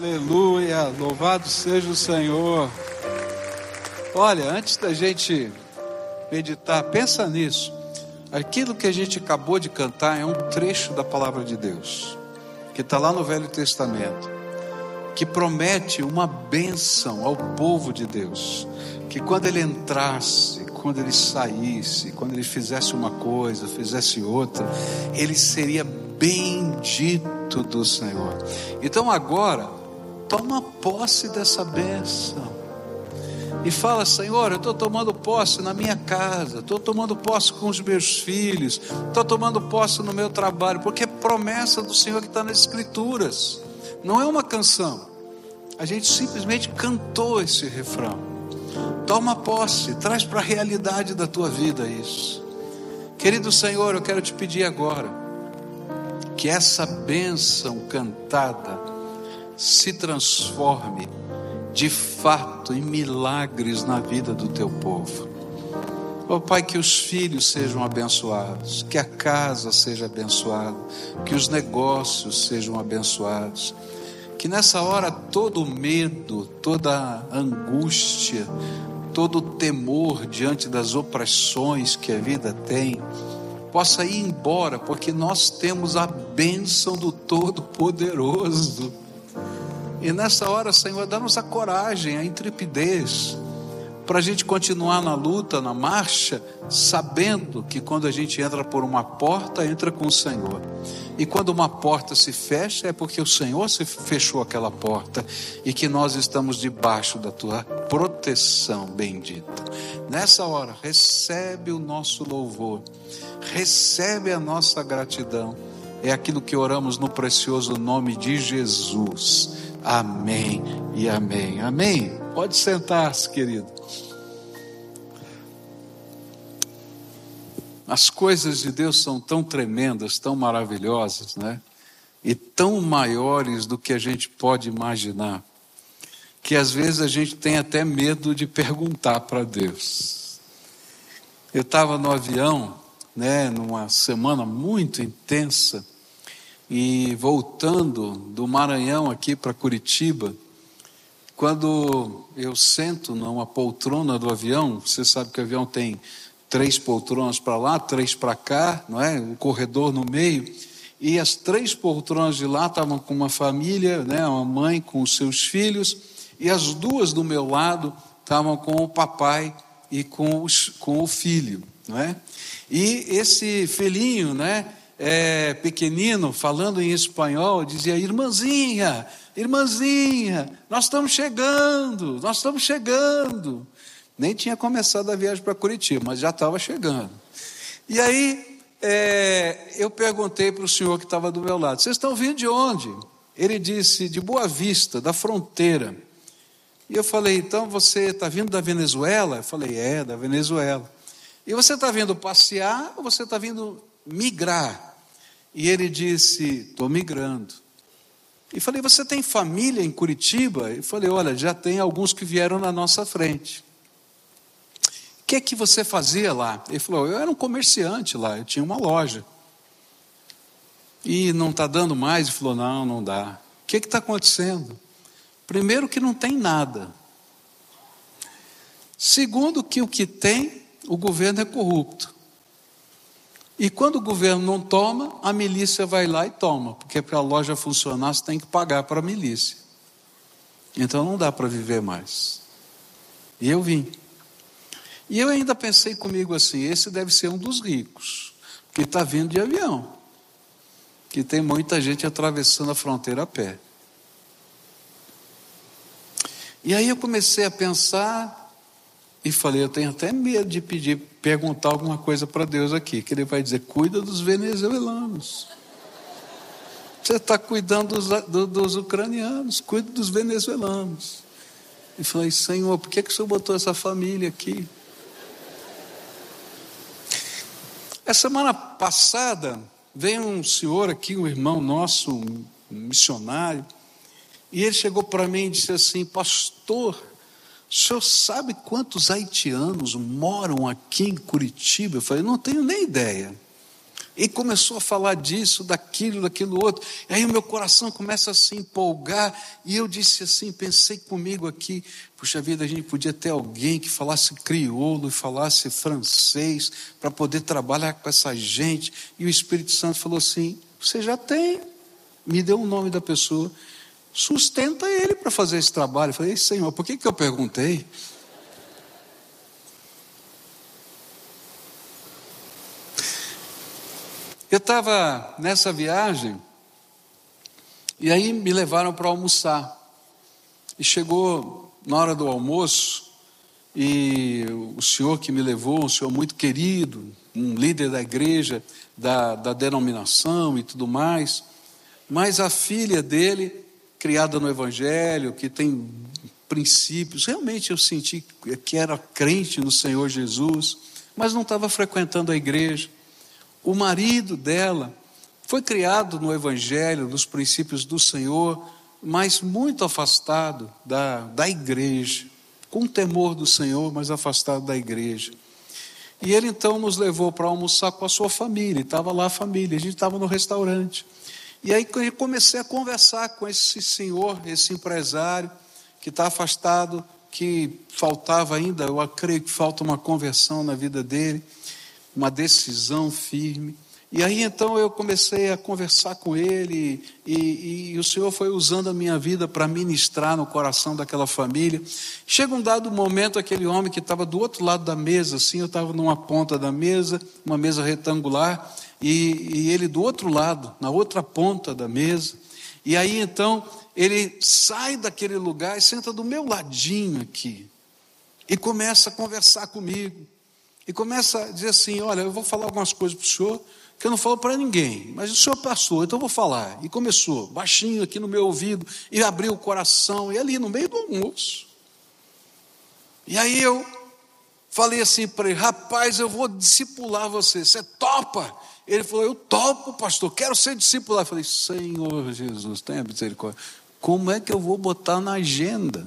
Aleluia, louvado seja o Senhor. Olha, antes da gente meditar, pensa nisso. Aquilo que a gente acabou de cantar é um trecho da palavra de Deus, que está lá no Velho Testamento, que promete uma bênção ao povo de Deus, que quando ele entrasse, quando ele saísse, quando ele fizesse uma coisa, fizesse outra, ele seria bendito do Senhor. Então agora, toma posse dessa bênção. E fala, Senhor, eu estou tomando posse na minha casa, estou tomando posse com os meus filhos, estou tomando posse no meu trabalho, porque é promessa do Senhor que está nas Escrituras, não é uma canção. A gente simplesmente cantou esse refrão. Toma posse, traz para a realidade da tua vida isso. Querido Senhor, eu quero te pedir agora que essa bênção cantada se transforme de fato em milagres na vida do teu povo. Oh Pai, que os filhos sejam abençoados, que a casa seja abençoada, que os negócios sejam abençoados, que nessa hora todo medo, toda angústia, todo temor diante das opressões que a vida tem, possa ir embora, porque nós temos a bênção do Todo-Poderoso. E nessa hora, Senhor, dá-nos a coragem, a intrepidez, para a gente continuar na luta, na marcha, sabendo que quando a gente entra por uma porta, entra com o Senhor. E quando uma porta se fecha, é porque o Senhor se fechou aquela porta e que nós estamos debaixo da tua proteção bendita. Nessa hora, recebe o nosso louvor, recebe a nossa gratidão. É aquilo que oramos no precioso nome de Jesus. Amém e amém. Amém. Pode sentar-se, querido. As coisas de Deus são tão tremendas, tão maravilhosas, né? E tão maiores do que a gente pode imaginar, que às vezes a gente tem até medo de perguntar para Deus. Eu estava no avião, né, numa semana muito intensa, e voltando do Maranhão aqui para Curitiba, quando eu sento numa poltrona do avião, você sabe que o avião tem três poltronas para lá, três para cá, não é? Um corredor no meio. E as três poltronas de lá estavam com uma família, né? Uma mãe com os seus filhos, e as duas do meu lado estavam com o papai e com, os, com o filho, não é? E esse filhinho, né? É, pequenino, falando em espanhol, dizia: Irmãzinha, irmãzinha, nós estamos chegando, nós estamos chegando. Nem tinha começado a viagem para Curitiba, mas já estava chegando. E aí, é, eu perguntei para o senhor que estava do meu lado: Vocês estão vindo de onde? Ele disse: De Boa Vista, da fronteira. E eu falei: Então você está vindo da Venezuela? Eu falei: É, da Venezuela. E você está vindo passear ou você está vindo migrar? E ele disse: Estou migrando. E falei: Você tem família em Curitiba? E falei: Olha, já tem alguns que vieram na nossa frente que é que você fazia lá? Ele falou: Eu era um comerciante lá, eu tinha uma loja. E não está dando mais? Ele falou: Não, não dá. O que está acontecendo? Primeiro, que não tem nada. Segundo, que o que tem, o governo é corrupto. E quando o governo não toma, a milícia vai lá e toma, porque para a loja funcionar você tem que pagar para a milícia. Então não dá para viver mais. E eu vim. E eu ainda pensei comigo assim: esse deve ser um dos ricos, que está vindo de avião, que tem muita gente atravessando a fronteira a pé. E aí eu comecei a pensar e falei: eu tenho até medo de pedir, perguntar alguma coisa para Deus aqui, que Ele vai dizer: cuida dos venezuelanos. Você está cuidando dos, do, dos ucranianos, cuida dos venezuelanos. E falei: Senhor, por que, que o Senhor botou essa família aqui? A semana passada veio um senhor aqui, um irmão nosso, um missionário, e ele chegou para mim e disse assim: Pastor, o senhor sabe quantos haitianos moram aqui em Curitiba? Eu falei: Não tenho nem ideia. E começou a falar disso, daquilo, daquilo outro. E aí o meu coração começa a se empolgar. E eu disse assim, pensei comigo aqui, puxa vida, a gente podia ter alguém que falasse crioulo e falasse francês para poder trabalhar com essa gente. E o Espírito Santo falou assim: você já tem. Me deu o nome da pessoa. Sustenta ele para fazer esse trabalho. Eu falei, Senhor, por que, que eu perguntei? Eu estava nessa viagem e aí me levaram para almoçar. E chegou na hora do almoço e o senhor que me levou, um senhor muito querido, um líder da igreja, da, da denominação e tudo mais, mas a filha dele, criada no Evangelho, que tem princípios, realmente eu senti que era crente no Senhor Jesus, mas não estava frequentando a igreja. O marido dela foi criado no Evangelho, nos princípios do Senhor, mas muito afastado da, da igreja, com temor do Senhor, mas afastado da igreja. E ele então nos levou para almoçar com a sua família, estava lá a família, a gente estava no restaurante. E aí comecei a conversar com esse senhor, esse empresário, que está afastado, que faltava ainda, eu creio que falta uma conversão na vida dele uma decisão firme. E aí então eu comecei a conversar com ele, e, e o Senhor foi usando a minha vida para ministrar no coração daquela família. Chega um dado momento, aquele homem que estava do outro lado da mesa, assim, eu estava numa ponta da mesa, uma mesa retangular, e, e ele do outro lado, na outra ponta da mesa. E aí então ele sai daquele lugar e senta do meu ladinho aqui, e começa a conversar comigo. E começa a dizer assim: Olha, eu vou falar algumas coisas para o senhor que eu não falo para ninguém, mas o senhor passou, então eu vou falar. E começou, baixinho aqui no meu ouvido, e abriu o coração, e ali no meio do almoço. E aí eu falei assim para ele: Rapaz, eu vou discipular você, você topa? Ele falou: Eu topo, pastor, quero ser discipulado. Eu falei: Senhor Jesus, tenha misericórdia. Como é que eu vou botar na agenda?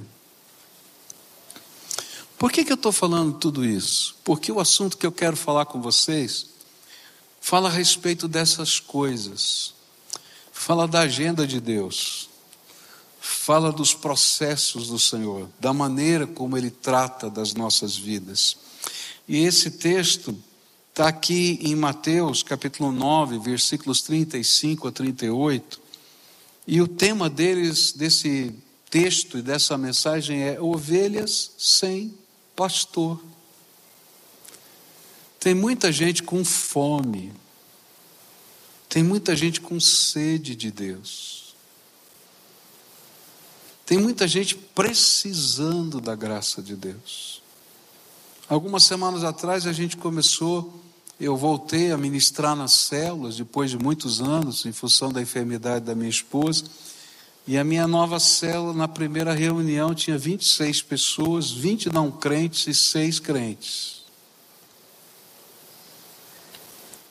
Por que, que eu estou falando tudo isso? Porque o assunto que eu quero falar com vocês fala a respeito dessas coisas, fala da agenda de Deus, fala dos processos do Senhor, da maneira como Ele trata das nossas vidas. E esse texto está aqui em Mateus capítulo 9, versículos 35 a 38. E o tema deles, desse texto e dessa mensagem é ovelhas sem pastor. Tem muita gente com fome, tem muita gente com sede de Deus, tem muita gente precisando da graça de Deus. Algumas semanas atrás a gente começou, eu voltei a ministrar nas células, depois de muitos anos, em função da enfermidade da minha esposa. E a minha nova célula, na primeira reunião, tinha 26 pessoas, 20 não crentes e 6 crentes.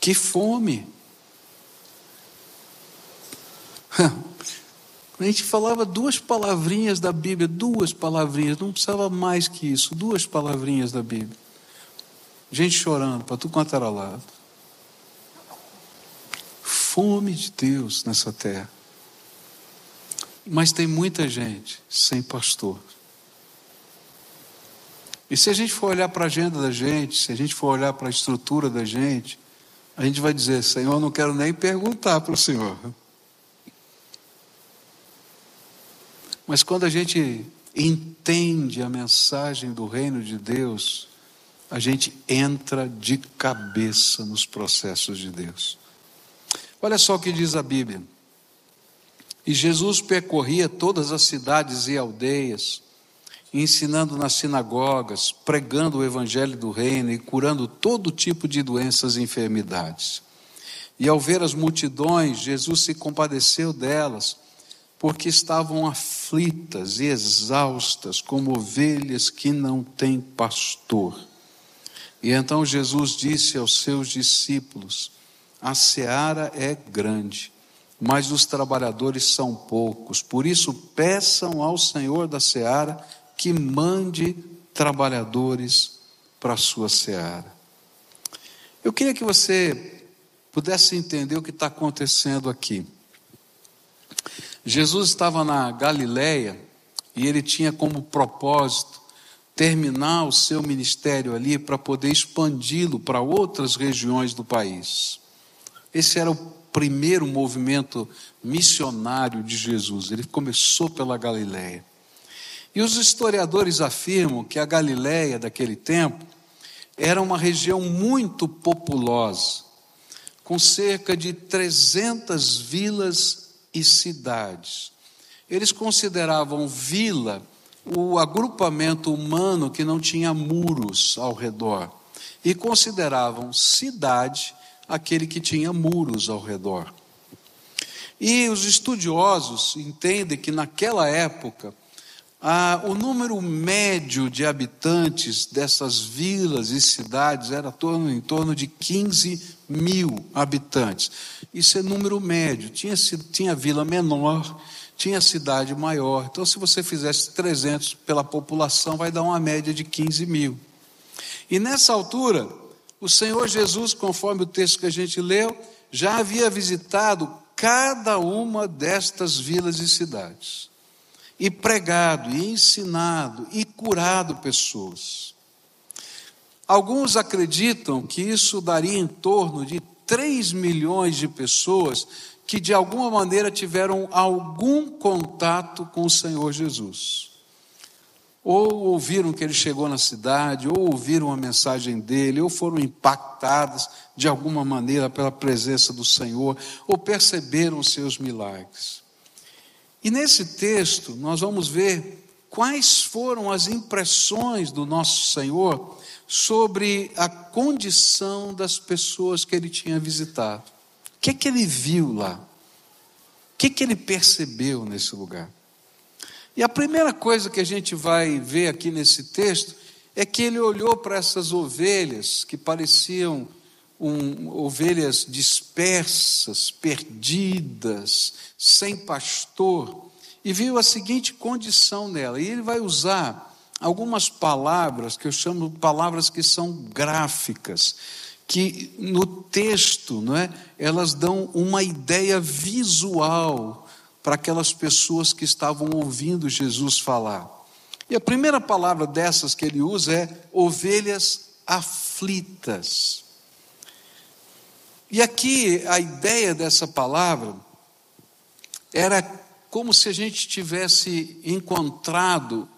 Que fome! A gente falava duas palavrinhas da Bíblia, duas palavrinhas, não precisava mais que isso, duas palavrinhas da Bíblia. Gente chorando para tudo quanto era lado. Fome de Deus nessa terra. Mas tem muita gente sem pastor. E se a gente for olhar para a agenda da gente, se a gente for olhar para a estrutura da gente, a gente vai dizer: Senhor, não quero nem perguntar para o Senhor. Mas quando a gente entende a mensagem do reino de Deus, a gente entra de cabeça nos processos de Deus. Olha só o que diz a Bíblia. E Jesus percorria todas as cidades e aldeias, ensinando nas sinagogas, pregando o evangelho do reino e curando todo tipo de doenças e enfermidades. E ao ver as multidões, Jesus se compadeceu delas, porque estavam aflitas e exaustas, como ovelhas que não têm pastor. E então Jesus disse aos seus discípulos: A seara é grande mas os trabalhadores são poucos. Por isso, peçam ao Senhor da seara que mande trabalhadores para a sua seara. Eu queria que você pudesse entender o que está acontecendo aqui. Jesus estava na Galileia e ele tinha como propósito terminar o seu ministério ali para poder expandi-lo para outras regiões do país. Esse era o primeiro movimento missionário de Jesus. Ele começou pela Galileia. E os historiadores afirmam que a Galileia daquele tempo era uma região muito populosa, com cerca de 300 vilas e cidades. Eles consideravam vila o agrupamento humano que não tinha muros ao redor e consideravam cidade aquele que tinha muros ao redor. E os estudiosos entendem que naquela época ah, o número médio de habitantes dessas vilas e cidades era torno, em torno de 15 mil habitantes. Isso é número médio. Tinha, tinha vila menor, tinha cidade maior. Então, se você fizesse 300 pela população, vai dar uma média de 15 mil. E nessa altura, o Senhor Jesus, conforme o texto que a gente leu, já havia visitado cada uma destas vilas e cidades e pregado, e ensinado, e curado pessoas. Alguns acreditam que isso daria em torno de 3 milhões de pessoas que de alguma maneira tiveram algum contato com o Senhor Jesus. Ou ouviram que ele chegou na cidade, ou ouviram a mensagem dele, ou foram impactadas de alguma maneira pela presença do Senhor, ou perceberam os seus milagres. E nesse texto nós vamos ver quais foram as impressões do nosso Senhor sobre a condição das pessoas que ele tinha visitado. O que é que ele viu lá? O que é que ele percebeu nesse lugar? E a primeira coisa que a gente vai ver aqui nesse texto é que ele olhou para essas ovelhas que pareciam um, ovelhas dispersas, perdidas, sem pastor, e viu a seguinte condição nela. E ele vai usar algumas palavras que eu chamo palavras que são gráficas, que no texto, não é, elas dão uma ideia visual para aquelas pessoas que estavam ouvindo Jesus falar. E a primeira palavra dessas que ele usa é ovelhas aflitas. E aqui a ideia dessa palavra era como se a gente tivesse encontrado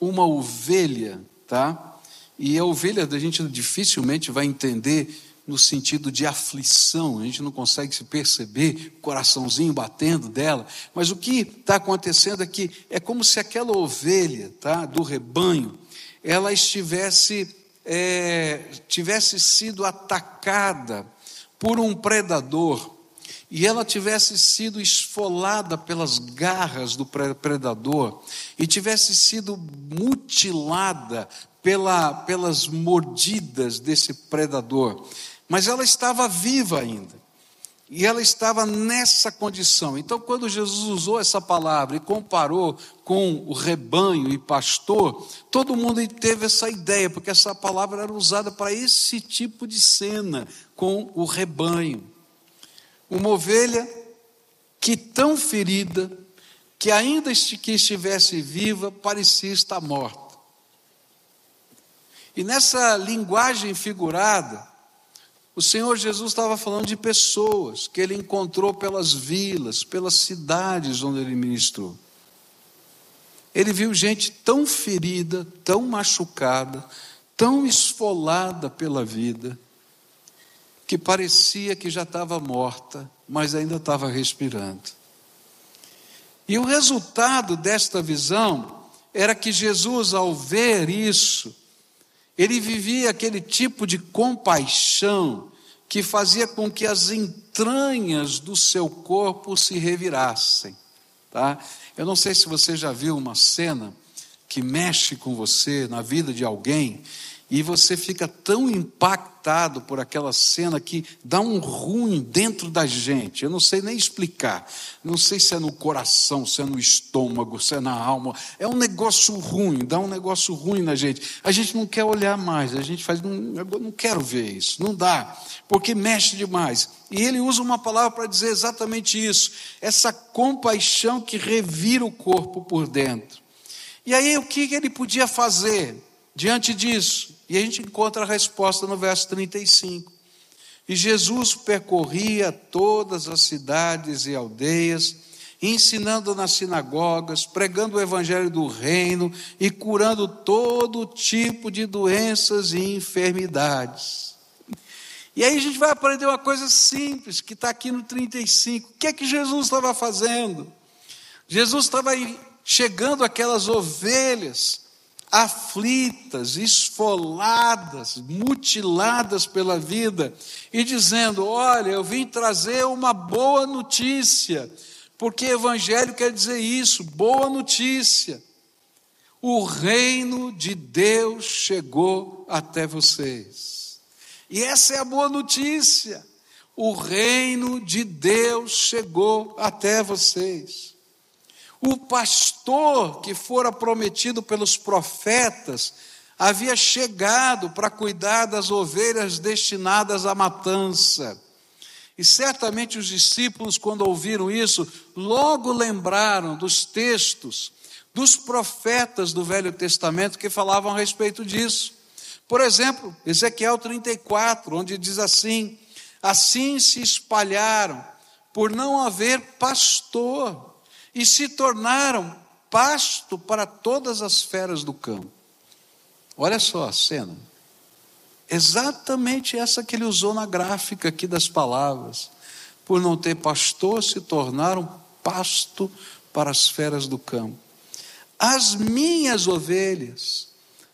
uma ovelha, tá? E a ovelha a gente dificilmente vai entender no sentido de aflição, a gente não consegue se perceber, coraçãozinho batendo dela, mas o que está acontecendo aqui é como se aquela ovelha, tá, do rebanho, ela estivesse, é, tivesse sido atacada por um predador e ela tivesse sido esfolada pelas garras do predador e tivesse sido mutilada pela, pelas mordidas desse predador, mas ela estava viva ainda. E ela estava nessa condição. Então, quando Jesus usou essa palavra e comparou com o rebanho e pastor, todo mundo teve essa ideia, porque essa palavra era usada para esse tipo de cena com o rebanho. Uma ovelha que tão ferida, que ainda que estivesse viva, parecia estar morta. E nessa linguagem figurada, o Senhor Jesus estava falando de pessoas que ele encontrou pelas vilas, pelas cidades onde ele ministrou. Ele viu gente tão ferida, tão machucada, tão esfolada pela vida, que parecia que já estava morta, mas ainda estava respirando. E o resultado desta visão era que Jesus, ao ver isso, ele vivia aquele tipo de compaixão que fazia com que as entranhas do seu corpo se revirassem. Tá? Eu não sei se você já viu uma cena que mexe com você na vida de alguém e você fica tão impactado por aquela cena que dá um ruim dentro da gente. Eu não sei nem explicar. Não sei se é no coração, se é no estômago, se é na alma. É um negócio ruim, dá um negócio ruim na gente. A gente não quer olhar mais, a gente faz, não, não quero ver isso, não dá, porque mexe demais. E ele usa uma palavra para dizer exatamente isso: essa compaixão que revira o corpo por dentro. E aí o que ele podia fazer diante disso? E a gente encontra a resposta no verso 35. E Jesus percorria todas as cidades e aldeias, ensinando nas sinagogas, pregando o evangelho do reino e curando todo tipo de doenças e enfermidades. E aí a gente vai aprender uma coisa simples, que está aqui no 35. O que é que Jesus estava fazendo? Jesus estava chegando aquelas ovelhas aflitas, esfoladas, mutiladas pela vida, e dizendo: Olha, eu vim trazer uma boa notícia, porque evangelho quer dizer isso, boa notícia. O reino de Deus chegou até vocês. E essa é a boa notícia. O reino de Deus chegou até vocês. O pastor que fora prometido pelos profetas havia chegado para cuidar das ovelhas destinadas à matança. E certamente os discípulos, quando ouviram isso, logo lembraram dos textos dos profetas do Velho Testamento que falavam a respeito disso. Por exemplo, Ezequiel 34, onde diz assim: Assim se espalharam, por não haver pastor e se tornaram pasto para todas as feras do campo. Olha só a cena. Exatamente essa que ele usou na gráfica aqui das palavras. Por não ter pastor, se tornaram pasto para as feras do campo. As minhas ovelhas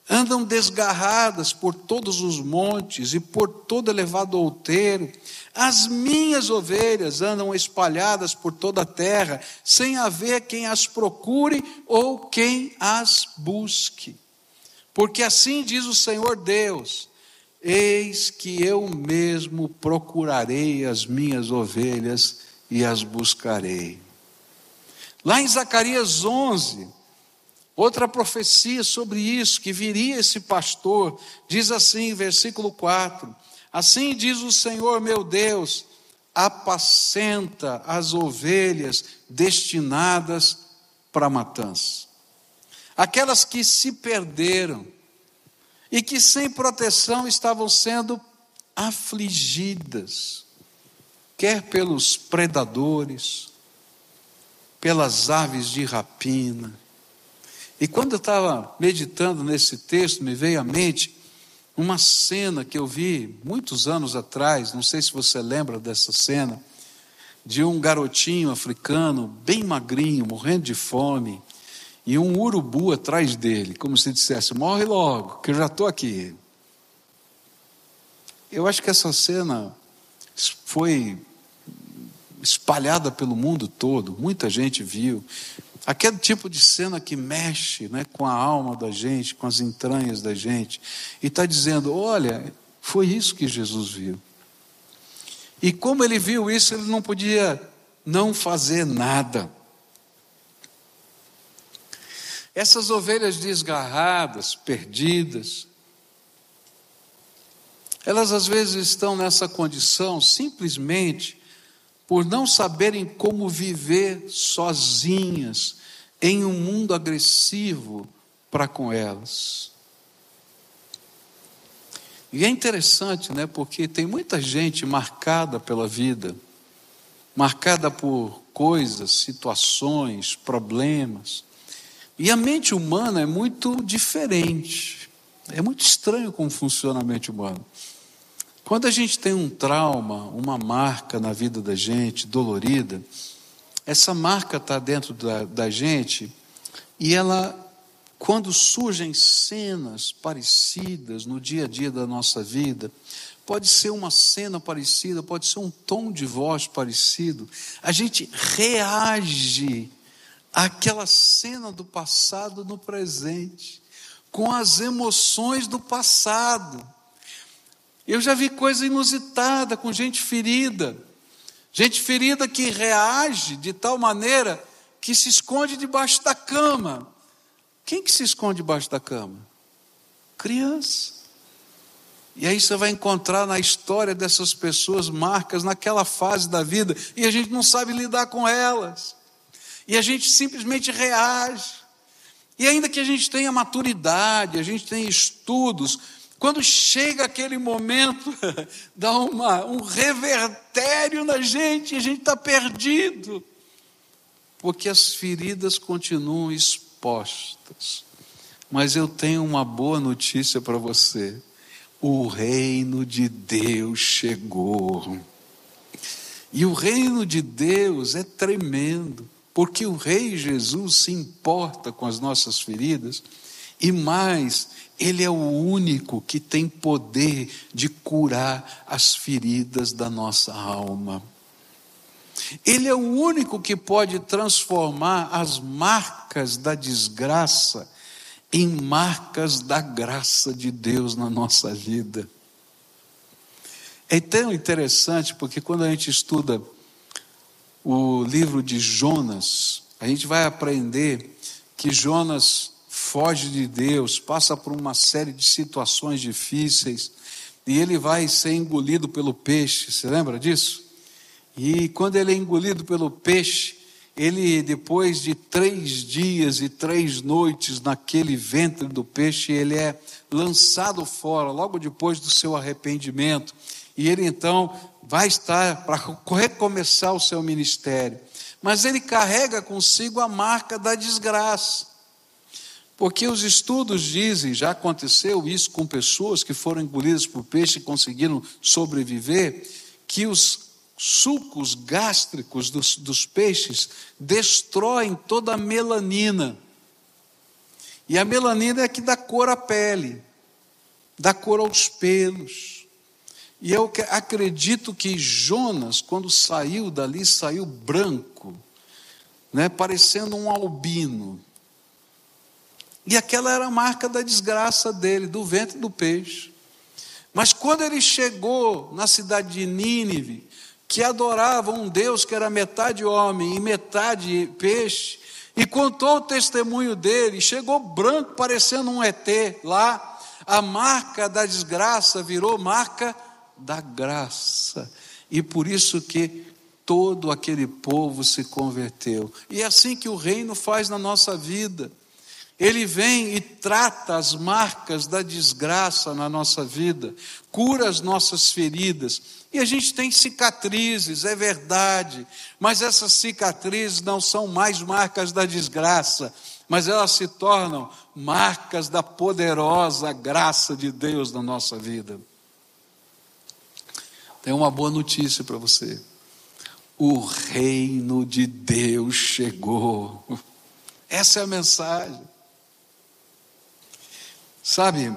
andam desgarradas por todos os montes e por todo elevado outeiro. As minhas ovelhas andam espalhadas por toda a terra, sem haver quem as procure ou quem as busque. Porque assim diz o Senhor Deus: Eis que eu mesmo procurarei as minhas ovelhas e as buscarei. Lá em Zacarias 11, Outra profecia sobre isso, que viria esse pastor, diz assim, versículo 4: Assim diz o Senhor meu Deus, apacenta as ovelhas destinadas para matança. Aquelas que se perderam e que sem proteção estavam sendo afligidas, quer pelos predadores, pelas aves de rapina, e quando eu estava meditando nesse texto, me veio à mente uma cena que eu vi muitos anos atrás, não sei se você lembra dessa cena, de um garotinho africano, bem magrinho, morrendo de fome, e um urubu atrás dele, como se dissesse: morre logo, que eu já estou aqui. Eu acho que essa cena foi espalhada pelo mundo todo, muita gente viu. Aquele tipo de cena que mexe né, com a alma da gente, com as entranhas da gente, e está dizendo: olha, foi isso que Jesus viu. E como ele viu isso, ele não podia não fazer nada. Essas ovelhas desgarradas, perdidas, elas às vezes estão nessa condição simplesmente por não saberem como viver sozinhas em um mundo agressivo para com elas. E é interessante, né, porque tem muita gente marcada pela vida, marcada por coisas, situações, problemas. E a mente humana é muito diferente. É muito estranho como funciona a mente humana. Quando a gente tem um trauma, uma marca na vida da gente, dolorida, essa marca está dentro da, da gente e ela, quando surgem cenas parecidas no dia a dia da nossa vida, pode ser uma cena parecida, pode ser um tom de voz parecido, a gente reage àquela cena do passado no presente com as emoções do passado. Eu já vi coisa inusitada com gente ferida. Gente ferida que reage de tal maneira que se esconde debaixo da cama. Quem que se esconde debaixo da cama? Criança. E aí você vai encontrar na história dessas pessoas marcas naquela fase da vida e a gente não sabe lidar com elas. E a gente simplesmente reage. E ainda que a gente tenha maturidade, a gente tenha estudos, quando chega aquele momento, dá uma, um revertério na gente, a gente está perdido, porque as feridas continuam expostas. Mas eu tenho uma boa notícia para você: o reino de Deus chegou. E o reino de Deus é tremendo porque o Rei Jesus se importa com as nossas feridas e mais, ele é o único que tem poder de curar as feridas da nossa alma. Ele é o único que pode transformar as marcas da desgraça em marcas da graça de Deus na nossa vida. É tão interessante porque quando a gente estuda o livro de Jonas, a gente vai aprender que Jonas foge de Deus, passa por uma série de situações difíceis, e ele vai ser engolido pelo peixe, você lembra disso? E quando ele é engolido pelo peixe, ele, depois de três dias e três noites naquele ventre do peixe, ele é lançado fora, logo depois do seu arrependimento. E ele então vai estar para recomeçar o seu ministério. Mas ele carrega consigo a marca da desgraça. Porque os estudos dizem, já aconteceu isso com pessoas que foram engolidas por peixe e conseguiram sobreviver, que os sucos gástricos dos, dos peixes destroem toda a melanina. E a melanina é que dá cor à pele, dá cor aos pelos. E eu acredito que Jonas, quando saiu dali, saiu branco, né, parecendo um albino. E aquela era a marca da desgraça dele, do ventre do peixe. Mas quando ele chegou na cidade de Nínive, que adorava um Deus que era metade homem e metade peixe, e contou o testemunho dele, chegou branco, parecendo um ET lá, a marca da desgraça virou marca da graça. E por isso que todo aquele povo se converteu. E é assim que o reino faz na nossa vida. Ele vem e trata as marcas da desgraça na nossa vida, cura as nossas feridas. E a gente tem cicatrizes, é verdade, mas essas cicatrizes não são mais marcas da desgraça, mas elas se tornam marcas da poderosa graça de Deus na nossa vida. Tem uma boa notícia para você. O reino de Deus chegou. Essa é a mensagem. Sabe,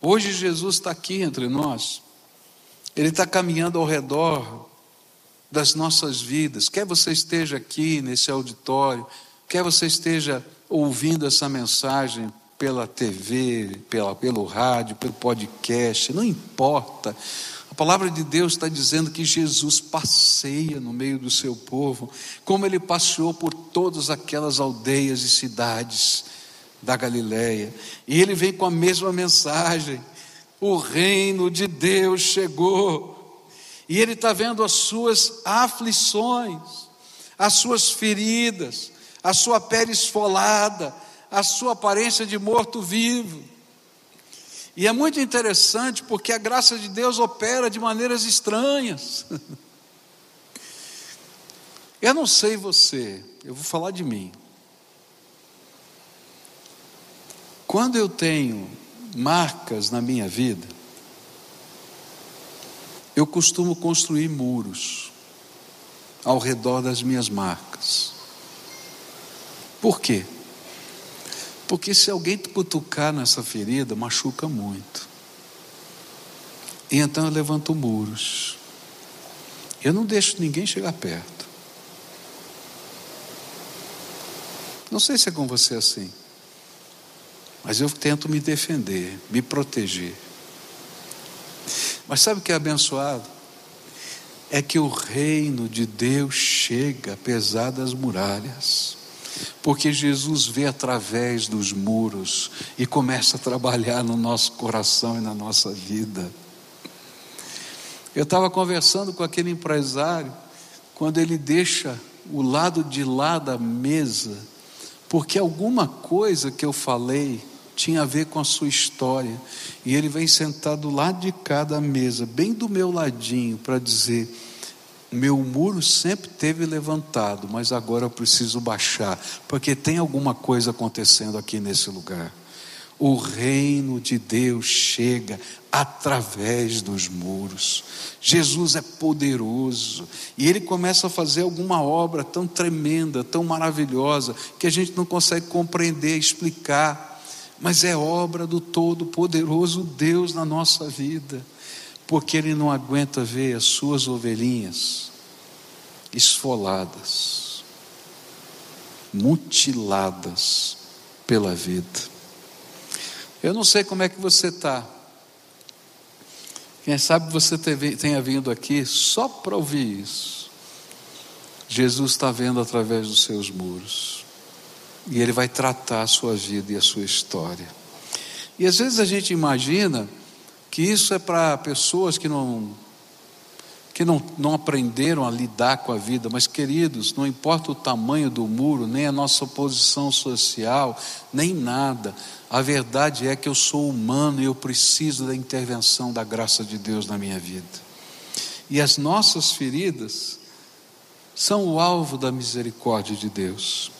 hoje Jesus está aqui entre nós. Ele está caminhando ao redor das nossas vidas. Quer você esteja aqui nesse auditório, quer você esteja ouvindo essa mensagem pela TV, pela, pelo rádio, pelo podcast, não importa palavra de Deus está dizendo que Jesus passeia no meio do seu povo, como ele passeou por todas aquelas aldeias e cidades da Galileia. E ele vem com a mesma mensagem: o reino de Deus chegou. E ele está vendo as suas aflições, as suas feridas, a sua pele esfolada, a sua aparência de morto-vivo. E é muito interessante porque a graça de Deus opera de maneiras estranhas. Eu não sei você, eu vou falar de mim. Quando eu tenho marcas na minha vida, eu costumo construir muros ao redor das minhas marcas. Por quê? Porque se alguém cutucar nessa ferida, machuca muito. E então eu levanto muros. Eu não deixo ninguém chegar perto. Não sei se é com você assim. Mas eu tento me defender, me proteger. Mas sabe o que é abençoado? É que o reino de Deus chega apesar das muralhas. Porque Jesus vê através dos muros e começa a trabalhar no nosso coração e na nossa vida. Eu estava conversando com aquele empresário, quando ele deixa o lado de lá da mesa, porque alguma coisa que eu falei tinha a ver com a sua história, e ele vem sentado do lado de cá da mesa, bem do meu ladinho, para dizer: meu muro sempre teve levantado, mas agora eu preciso baixar, porque tem alguma coisa acontecendo aqui nesse lugar. O reino de Deus chega através dos muros. Jesus é poderoso e ele começa a fazer alguma obra tão tremenda, tão maravilhosa, que a gente não consegue compreender, explicar, mas é obra do Todo-Poderoso Deus na nossa vida, porque ele não aguenta ver as suas ovelhinhas esfoladas, mutiladas pela vida. Eu não sei como é que você está. Quem sabe você tenha vindo aqui só para ouvir isso. Jesus está vendo através dos seus muros. E Ele vai tratar a sua vida e a sua história. E às vezes a gente imagina que isso é para pessoas que não que não, não aprenderam a lidar com a vida, mas queridos, não importa o tamanho do muro, nem a nossa posição social, nem nada, a verdade é que eu sou humano e eu preciso da intervenção da graça de Deus na minha vida. E as nossas feridas são o alvo da misericórdia de Deus.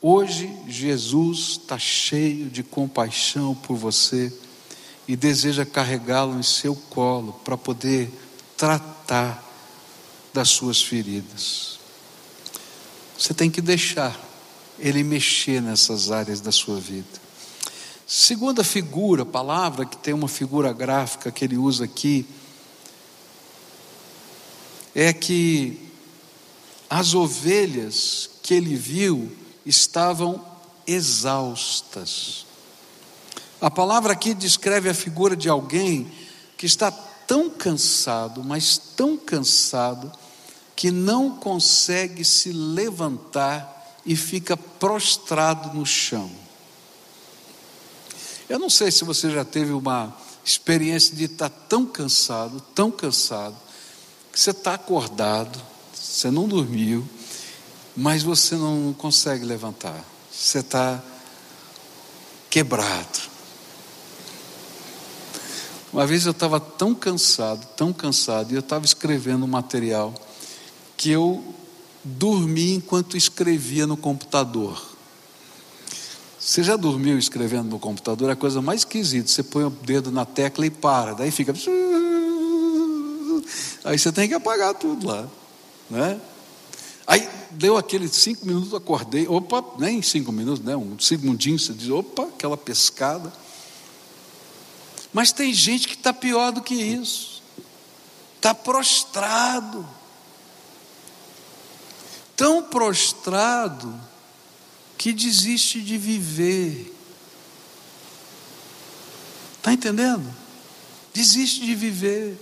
Hoje, Jesus está cheio de compaixão por você e deseja carregá-lo em seu colo para poder tratar das suas feridas. Você tem que deixar Ele mexer nessas áreas da sua vida. Segunda figura, palavra que tem uma figura gráfica que ele usa aqui, é que as ovelhas que ele viu estavam exaustas. A palavra aqui descreve a figura de alguém que está tão cansado, mas tão cansado, que não consegue se levantar e fica prostrado no chão. Eu não sei se você já teve uma experiência de estar tão cansado, tão cansado, que você está acordado, você não dormiu, mas você não consegue levantar, você está quebrado. Uma vez eu estava tão cansado, tão cansado, e eu estava escrevendo um material que eu dormi enquanto escrevia no computador. Você já dormiu escrevendo no computador? É a coisa mais esquisita. Você põe o dedo na tecla e para, daí fica. Aí você tem que apagar tudo lá, né? Aí deu aqueles cinco minutos, acordei, opa, nem cinco minutos, né? Um segundinho, você diz, opa, aquela pescada. Mas tem gente que está pior do que isso, está prostrado, tão prostrado que desiste de viver. Está entendendo? Desiste de viver.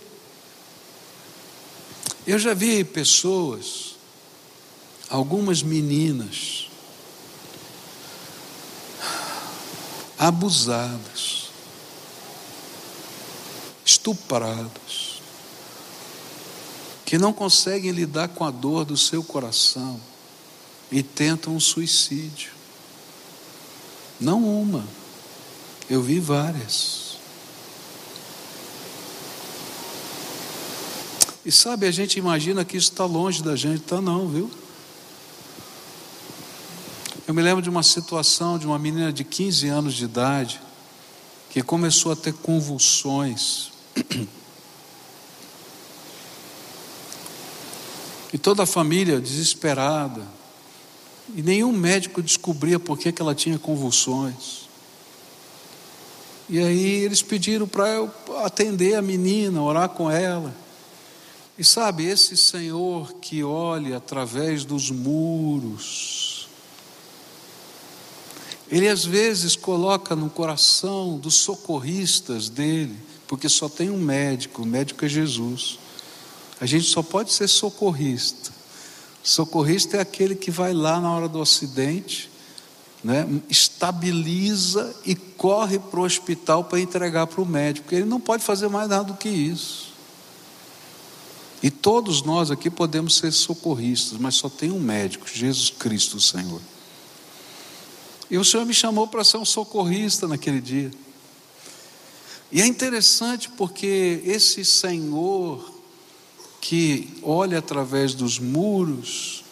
Eu já vi pessoas, algumas meninas, abusadas, estuprados, que não conseguem lidar com a dor do seu coração e tentam um suicídio. Não uma, eu vi várias. E sabe, a gente imagina que isso está longe da gente, está não, viu? Eu me lembro de uma situação de uma menina de 15 anos de idade que começou a ter convulsões E toda a família desesperada. E nenhum médico descobria por que, ela tinha convulsões. E aí eles pediram para eu atender a menina, orar com ela. E sabe, esse Senhor que olha através dos muros, Ele às vezes coloca no coração dos socorristas dele, porque só tem um médico, o médico é Jesus. A gente só pode ser socorrista. Socorrista é aquele que vai lá na hora do acidente, né, estabiliza e corre para o hospital para entregar para o médico, ele não pode fazer mais nada do que isso. E todos nós aqui podemos ser socorristas, mas só tem um médico, Jesus Cristo, o Senhor. E o Senhor me chamou para ser um socorrista naquele dia. E é interessante porque esse Senhor que olha através dos muros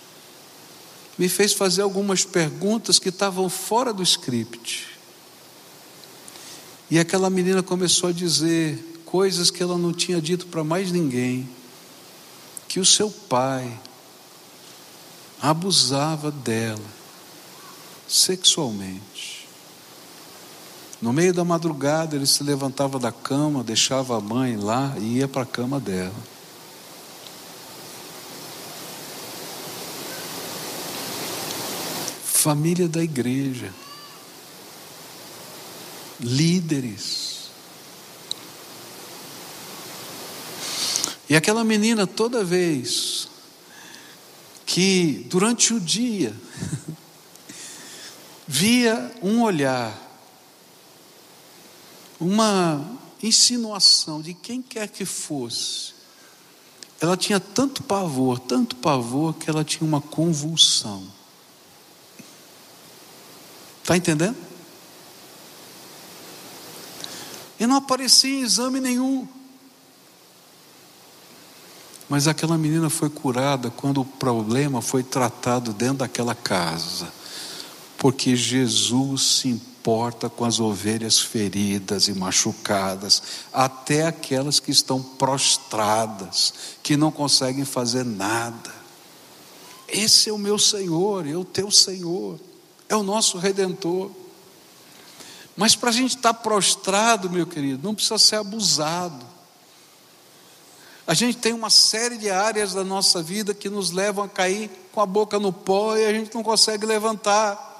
me fez fazer algumas perguntas que estavam fora do script. E aquela menina começou a dizer coisas que ela não tinha dito para mais ninguém. Que o seu pai abusava dela sexualmente. No meio da madrugada, ele se levantava da cama, deixava a mãe lá e ia para a cama dela. Família da igreja, líderes. E aquela menina, toda vez que durante o dia via um olhar, uma insinuação de quem quer que fosse. Ela tinha tanto pavor, tanto pavor, que ela tinha uma convulsão. Está entendendo? E não aparecia em exame nenhum. Mas aquela menina foi curada quando o problema foi tratado dentro daquela casa porque Jesus se importa com as ovelhas feridas e machucadas, até aquelas que estão prostradas, que não conseguem fazer nada. Esse é o meu Senhor, é o teu Senhor, é o nosso redentor. Mas para a gente estar tá prostrado, meu querido, não precisa ser abusado. A gente tem uma série de áreas da nossa vida que nos levam a cair com a boca no pó e a gente não consegue levantar.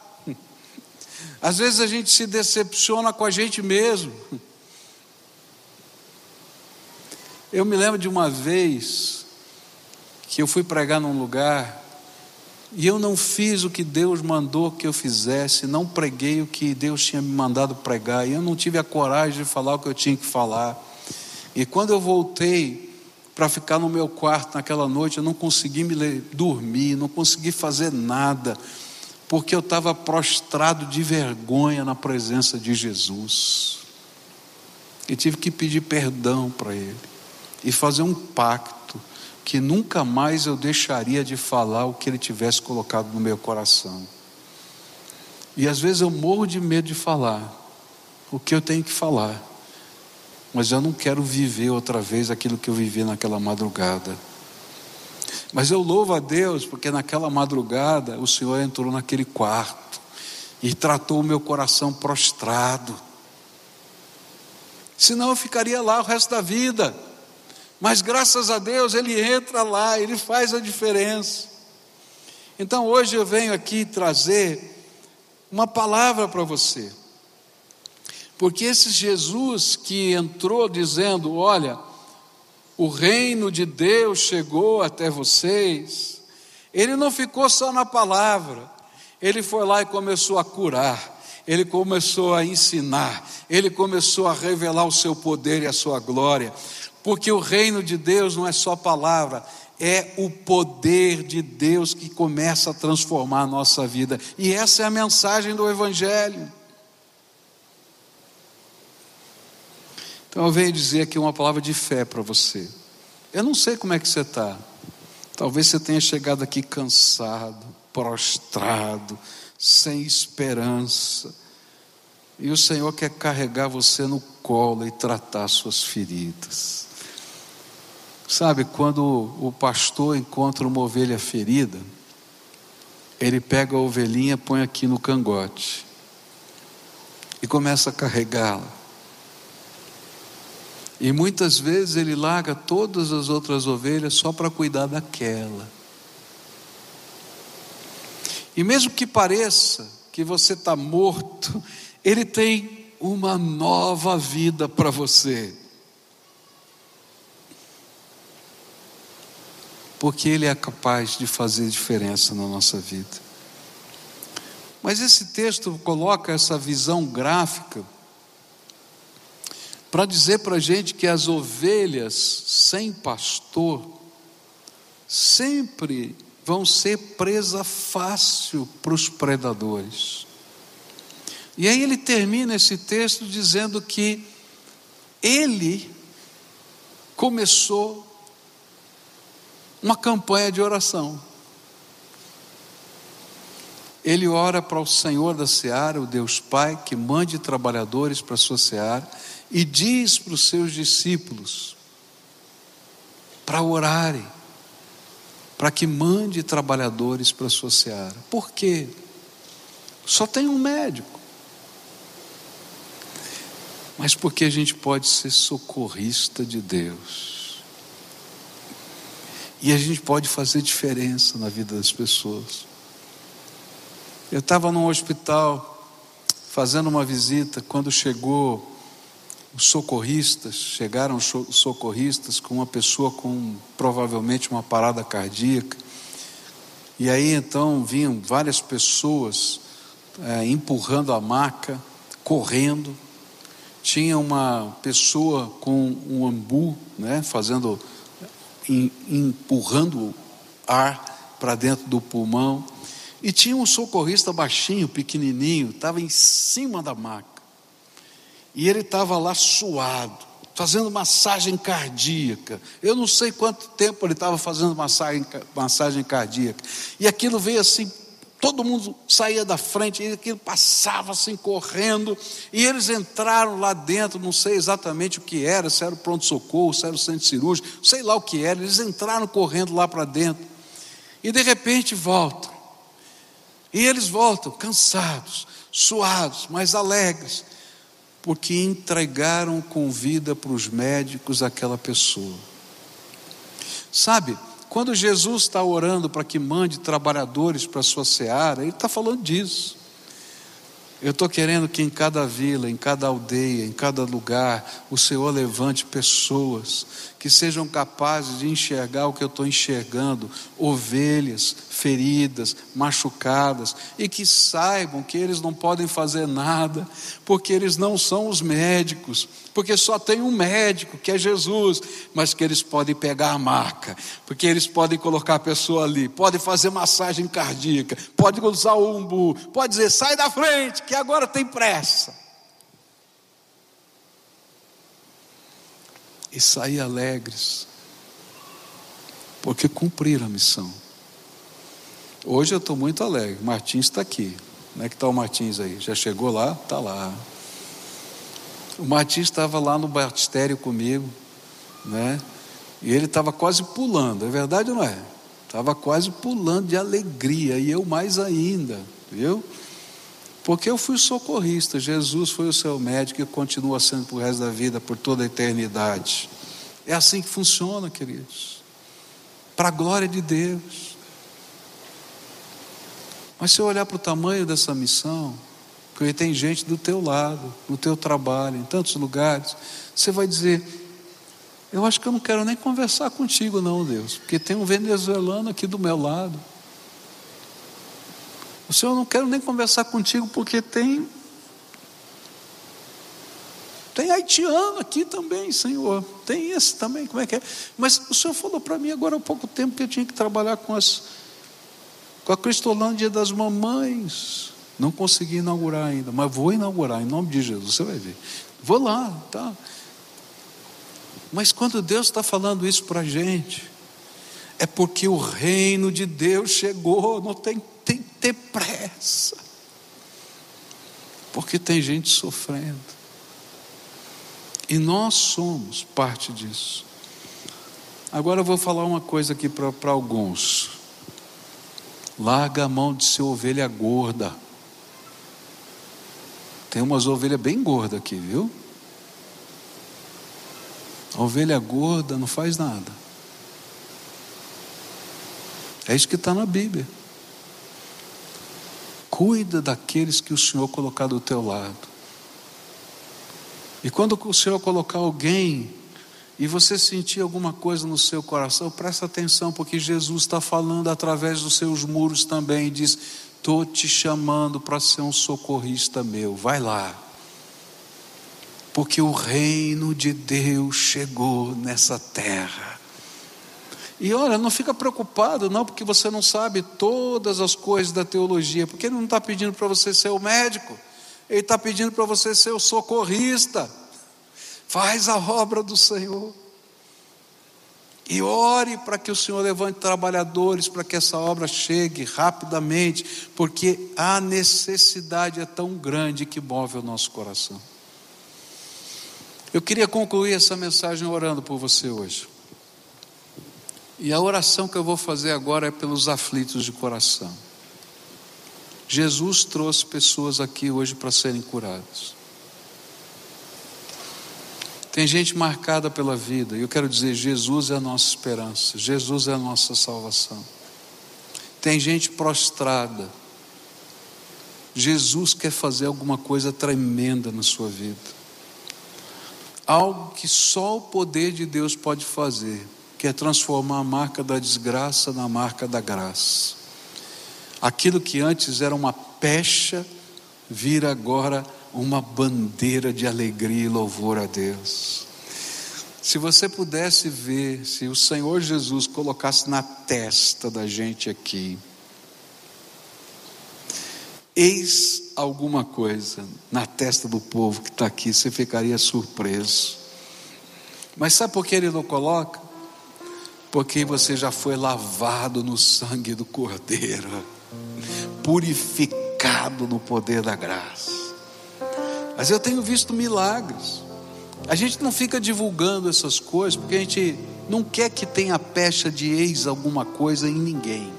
Às vezes a gente se decepciona com a gente mesmo. Eu me lembro de uma vez que eu fui pregar num lugar e eu não fiz o que Deus mandou que eu fizesse, não preguei o que Deus tinha me mandado pregar, e eu não tive a coragem de falar o que eu tinha que falar. E quando eu voltei para ficar no meu quarto naquela noite, eu não consegui me dormir, não consegui fazer nada porque eu estava prostrado de vergonha na presença de Jesus. E tive que pedir perdão para Ele e fazer um pacto que nunca mais eu deixaria de falar o que Ele tivesse colocado no meu coração. E às vezes eu morro de medo de falar o que eu tenho que falar, mas eu não quero viver outra vez aquilo que eu vivi naquela madrugada. Mas eu louvo a Deus porque naquela madrugada o Senhor entrou naquele quarto e tratou o meu coração prostrado. Senão eu ficaria lá o resto da vida. Mas graças a Deus ele entra lá, ele faz a diferença. Então hoje eu venho aqui trazer uma palavra para você. Porque esse Jesus que entrou dizendo: Olha, o reino de Deus chegou até vocês, ele não ficou só na palavra, ele foi lá e começou a curar, ele começou a ensinar, ele começou a revelar o seu poder e a sua glória, porque o reino de Deus não é só palavra, é o poder de Deus que começa a transformar a nossa vida, e essa é a mensagem do Evangelho. Então eu venho dizer aqui uma palavra de fé para você. Eu não sei como é que você está. Talvez você tenha chegado aqui cansado, prostrado, sem esperança. E o Senhor quer carregar você no colo e tratar suas feridas. Sabe, quando o pastor encontra uma ovelha ferida, ele pega a ovelhinha, põe aqui no cangote e começa a carregá-la e muitas vezes ele larga todas as outras ovelhas só para cuidar daquela. E mesmo que pareça que você está morto, Ele tem uma nova vida para você. Porque Ele é capaz de fazer diferença na nossa vida. Mas esse texto coloca essa visão gráfica para dizer para a gente que as ovelhas sem pastor sempre vão ser presa fácil para os predadores. E aí ele termina esse texto dizendo que ele começou uma campanha de oração. Ele ora para o Senhor da seara, o Deus Pai, que mande trabalhadores para a sua seara, e diz para os seus discípulos para orarem para que mande trabalhadores para a sua seara. Por quê? Só tem um médico. Mas porque a gente pode ser socorrista de Deus. E a gente pode fazer diferença na vida das pessoas. Eu estava num hospital fazendo uma visita quando chegou os socorristas, chegaram os socorristas com uma pessoa com provavelmente uma parada cardíaca. E aí então vinham várias pessoas é, empurrando a maca, correndo. Tinha uma pessoa com um ambu, né, fazendo, em, empurrando ar para dentro do pulmão. E tinha um socorrista baixinho, pequenininho, estava em cima da maca. E ele estava lá suado, fazendo massagem cardíaca. Eu não sei quanto tempo ele estava fazendo massagem, massagem cardíaca. E aquilo veio assim, todo mundo saía da frente, e aquilo passava assim correndo. E eles entraram lá dentro, não sei exatamente o que era, se era o pronto-socorro, se era o centro cirúrgico, sei lá o que era. Eles entraram correndo lá para dentro. E de repente voltam. E eles voltam cansados, suados, mas alegres porque entregaram com vida para os médicos aquela pessoa. Sabe, quando Jesus está orando para que mande trabalhadores para a sua seara, Ele está falando disso. Eu estou querendo que em cada vila, em cada aldeia, em cada lugar, o Senhor levante pessoas que sejam capazes de enxergar o que eu estou enxergando, ovelhas feridas, machucadas, e que saibam que eles não podem fazer nada, porque eles não são os médicos, porque só tem um médico, que é Jesus, mas que eles podem pegar a marca, porque eles podem colocar a pessoa ali, podem fazer massagem cardíaca, podem usar o umbu, pode dizer, sai da frente, que agora tem pressa. E sair alegres, porque cumpriram a missão. Hoje eu estou muito alegre. Martins está aqui. Como é que está o Martins aí? Já chegou lá? Está lá. O Martins estava lá no batistério comigo, né? E ele estava quase pulando, é verdade ou não é? Estava quase pulando de alegria, e eu mais ainda, viu? Porque eu fui socorrista, Jesus foi o seu médico e continua sendo por resto da vida, por toda a eternidade. É assim que funciona, queridos. Para a glória de Deus. Mas se eu olhar para o tamanho dessa missão, porque tem gente do teu lado, no teu trabalho, em tantos lugares, você vai dizer: Eu acho que eu não quero nem conversar contigo, não, Deus, porque tem um venezuelano aqui do meu lado. O Senhor, eu não quero nem conversar contigo porque tem. Tem haitiano aqui também, Senhor. Tem esse também, como é que é? Mas o Senhor falou para mim agora há pouco tempo que eu tinha que trabalhar com, as, com a Cristolândia das Mamães. Não consegui inaugurar ainda, mas vou inaugurar em nome de Jesus, você vai ver. Vou lá, tá? Mas quando Deus está falando isso para a gente, é porque o reino de Deus chegou, não tem tem que ter pressa. Porque tem gente sofrendo. E nós somos parte disso. Agora eu vou falar uma coisa aqui para alguns. Larga a mão de ser ovelha gorda. Tem umas ovelhas bem gordas aqui, viu? A ovelha gorda não faz nada. É isso que está na Bíblia. Cuida daqueles que o Senhor colocar do teu lado. E quando o Senhor colocar alguém e você sentir alguma coisa no seu coração, presta atenção, porque Jesus está falando através dos seus muros também. Diz: Estou te chamando para ser um socorrista meu, vai lá. Porque o reino de Deus chegou nessa terra. E olha, não fica preocupado, não, porque você não sabe todas as coisas da teologia, porque Ele não está pedindo para você ser o médico, Ele está pedindo para você ser o socorrista. Faz a obra do Senhor. E ore para que o Senhor levante trabalhadores para que essa obra chegue rapidamente, porque a necessidade é tão grande que move o nosso coração. Eu queria concluir essa mensagem orando por você hoje. E a oração que eu vou fazer agora é pelos aflitos de coração. Jesus trouxe pessoas aqui hoje para serem curadas. Tem gente marcada pela vida, e eu quero dizer: Jesus é a nossa esperança, Jesus é a nossa salvação. Tem gente prostrada. Jesus quer fazer alguma coisa tremenda na sua vida. Algo que só o poder de Deus pode fazer, que é transformar a marca da desgraça na marca da graça. Aquilo que antes era uma pecha, vira agora uma bandeira de alegria e louvor a Deus. Se você pudesse ver, se o Senhor Jesus colocasse na testa da gente aqui, eis alguma coisa na testa do povo que está aqui, você ficaria surpreso. Mas sabe por que ele não coloca? Porque você já foi lavado no sangue do Cordeiro, purificado no poder da graça. Mas eu tenho visto milagres. A gente não fica divulgando essas coisas porque a gente não quer que tenha pecha de ex alguma coisa em ninguém.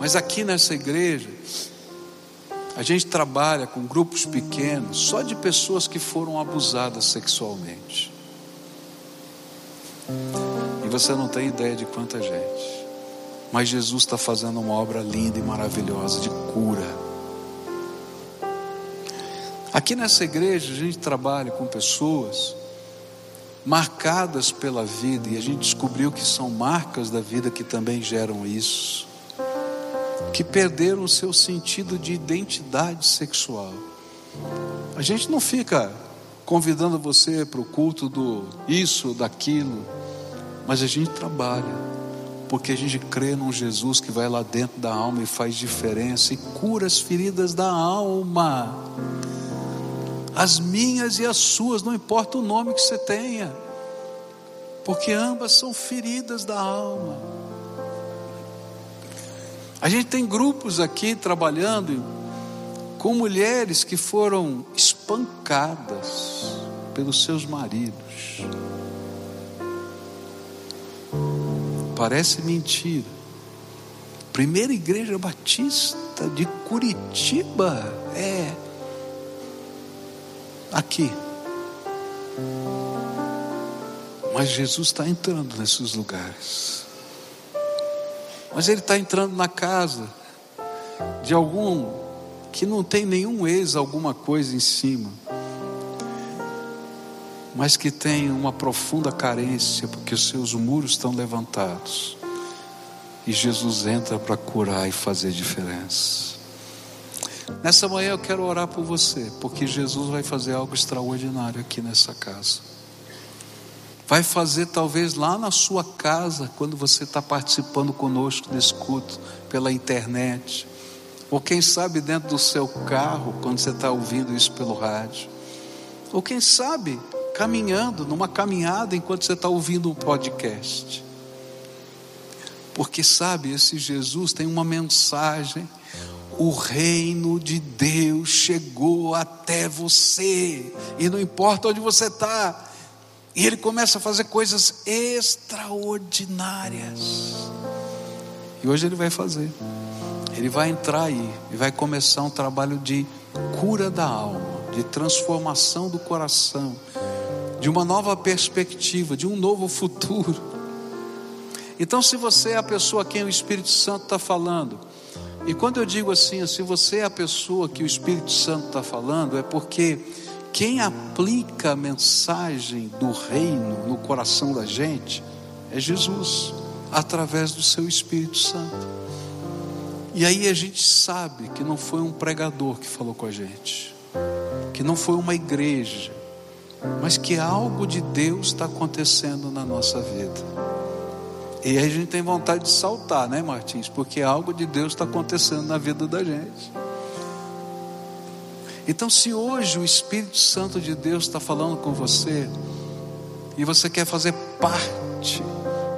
Mas aqui nessa igreja, a gente trabalha com grupos pequenos, só de pessoas que foram abusadas sexualmente. Você não tem ideia de quanta gente. Mas Jesus está fazendo uma obra linda e maravilhosa de cura Aqui nessa igreja a gente trabalha com pessoas marcadas pela vida e a gente descobriu que são marcas da vida que também geram isso, que perderam o seu sentido de identidade sexual. A gente não fica convidando você para o culto do isso, daquilo, mas a gente trabalha, porque a gente crê num Jesus que vai lá dentro da alma e faz diferença e cura as feridas da alma as minhas e as suas, não importa o nome que você tenha, porque ambas são feridas da alma. A gente tem grupos aqui trabalhando com mulheres que foram espancadas pelos seus maridos. Parece mentira. Primeira igreja batista de Curitiba, é aqui. Mas Jesus está entrando nesses lugares. Mas Ele está entrando na casa de algum que não tem nenhum ex, alguma coisa em cima, mas que tem uma profunda carência, porque os seus muros estão levantados. E Jesus entra para curar e fazer diferença. Nessa manhã eu quero orar por você, porque Jesus vai fazer algo extraordinário aqui nessa casa. Vai fazer talvez lá na sua casa, quando você está participando conosco desse culto pela internet, ou quem sabe dentro do seu carro, quando você está ouvindo isso pelo rádio, ou quem sabe caminhando, numa caminhada enquanto você está ouvindo um podcast. Porque sabe, esse Jesus tem uma mensagem. O reino de Deus chegou até você, e não importa onde você está, e Ele começa a fazer coisas extraordinárias, e hoje Ele vai fazer, Ele vai entrar aí, e vai começar um trabalho de cura da alma, de transformação do coração, de uma nova perspectiva, de um novo futuro. Então, se você é a pessoa a quem o Espírito Santo está falando, E quando eu digo assim, se você é a pessoa que o Espírito Santo está falando, é porque quem aplica a mensagem do reino no coração da gente é Jesus, através do seu Espírito Santo. E aí a gente sabe que não foi um pregador que falou com a gente, que não foi uma igreja, mas que algo de Deus está acontecendo na nossa vida. E aí a gente tem vontade de saltar, né, Martins? Porque algo de Deus está acontecendo na vida da gente. Então, se hoje o Espírito Santo de Deus está falando com você, e você quer fazer parte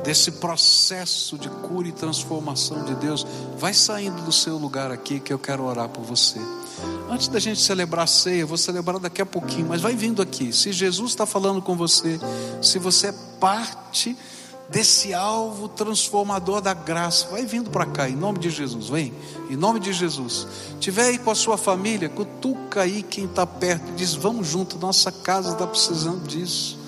desse processo de cura e transformação de Deus, vai saindo do seu lugar aqui que eu quero orar por você. Antes da gente celebrar a ceia, vou celebrar daqui a pouquinho, mas vai vindo aqui. Se Jesus está falando com você, se você é parte desse alvo transformador da graça. Vai vindo para cá, em nome de Jesus, vem, em nome de Jesus. Tiver aí com a sua família, cutuca aí quem está perto, diz: vamos junto, nossa casa está precisando disso.